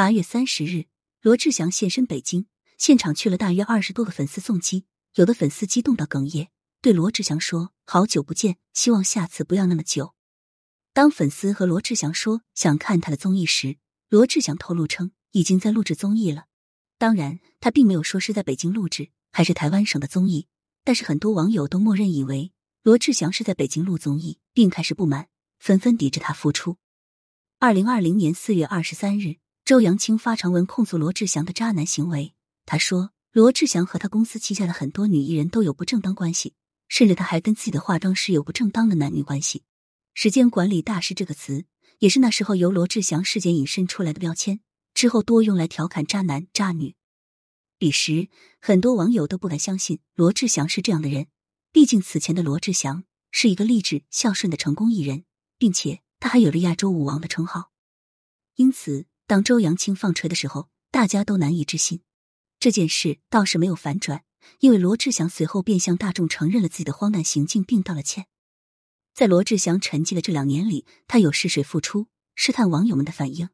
八月三十日，罗志祥现身北京，现场去了大约二十多个粉丝送机，有的粉丝激动到哽咽，对罗志祥说：“好久不见，希望下次不要那么久。”当粉丝和罗志祥说想看他的综艺时，罗志祥透露称已经在录制综艺了。当然，他并没有说是在北京录制还是台湾省的综艺，但是很多网友都默认以为罗志祥是在北京录综艺，并开始不满，纷纷抵制他复出。二零二零年四月二十三日。周扬青发长文控诉罗志祥的渣男行为。他说，罗志祥和他公司旗下的很多女艺人都有不正当关系，甚至他还跟自己的化妆师有不正当的男女关系。时间管理大师这个词，也是那时候由罗志祥事件引申出来的标签，之后多用来调侃渣男渣女。彼时，很多网友都不敢相信罗志祥是这样的人，毕竟此前的罗志祥是一个励志孝顺的成功艺人，并且他还有着亚洲舞王的称号，因此。当周扬青放锤的时候，大家都难以置信。这件事倒是没有反转，因为罗志祥随后便向大众承认了自己的荒诞行径，并道了歉。在罗志祥沉寂的这两年里，他有试水复出，试探网友们的反应。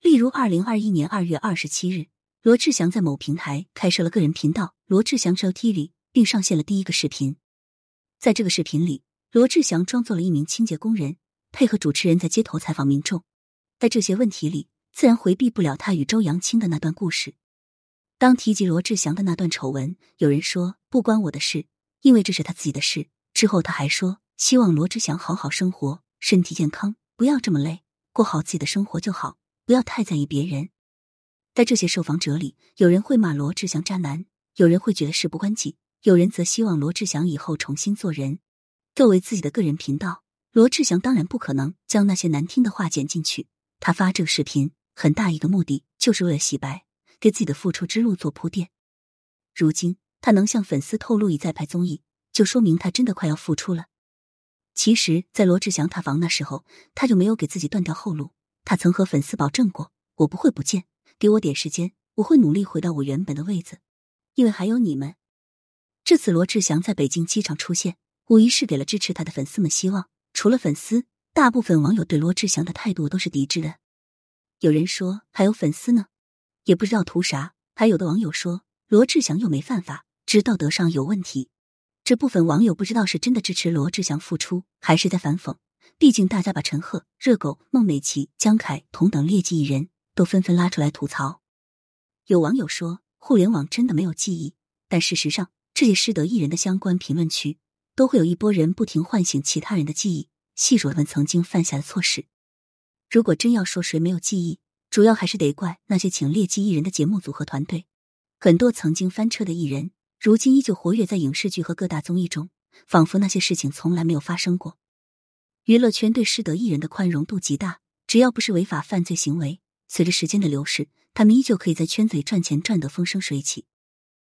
例如，二零二一年二月二十七日，罗志祥在某平台开设了个人频道“罗志祥 Show TV”，并上线了第一个视频。在这个视频里，罗志祥装作了一名清洁工人，配合主持人在街头采访民众。在这些问题里，自然回避不了他与周扬青的那段故事。当提及罗志祥的那段丑闻，有人说不关我的事，因为这是他自己的事。之后他还说，希望罗志祥好好生活，身体健康，不要这么累，过好自己的生活就好，不要太在意别人。在这些受访者里，有人会骂罗志祥渣男，有人会觉得事不关己，有人则希望罗志祥以后重新做人。作为自己的个人频道，罗志祥当然不可能将那些难听的话剪进去。他发这个视频。很大一个目的就是为了洗白，给自己的复出之路做铺垫。如今他能向粉丝透露已在拍综艺，就说明他真的快要复出了。其实，在罗志祥塌房那时候，他就没有给自己断掉后路。他曾和粉丝保证过：“我不会不见，给我点时间，我会努力回到我原本的位子，因为还有你们。”这次罗志祥在北京机场出现，无疑是给了支持他的粉丝们希望。除了粉丝，大部分网友对罗志祥的态度都是抵制的。有人说还有粉丝呢，也不知道图啥。还有的网友说罗志祥又没犯法，只道德上有问题。这部分网友不知道是真的支持罗志祥复出，还是在反讽。毕竟大家把陈赫、热狗、孟美岐、江凯同等劣迹艺人都纷纷拉出来吐槽。有网友说互联网真的没有记忆，但事实上这些失德艺人的相关评论区都会有一波人不停唤醒其他人的记忆，细数他们曾经犯下的错事。如果真要说谁没有记忆，主要还是得怪那些请劣迹艺人的节目组和团队。很多曾经翻车的艺人，如今依旧活跃在影视剧和各大综艺中，仿佛那些事情从来没有发生过。娱乐圈对失德艺人的宽容度极大，只要不是违法犯罪行为，随着时间的流逝，他们依旧可以在圈子里赚钱赚得风生水起。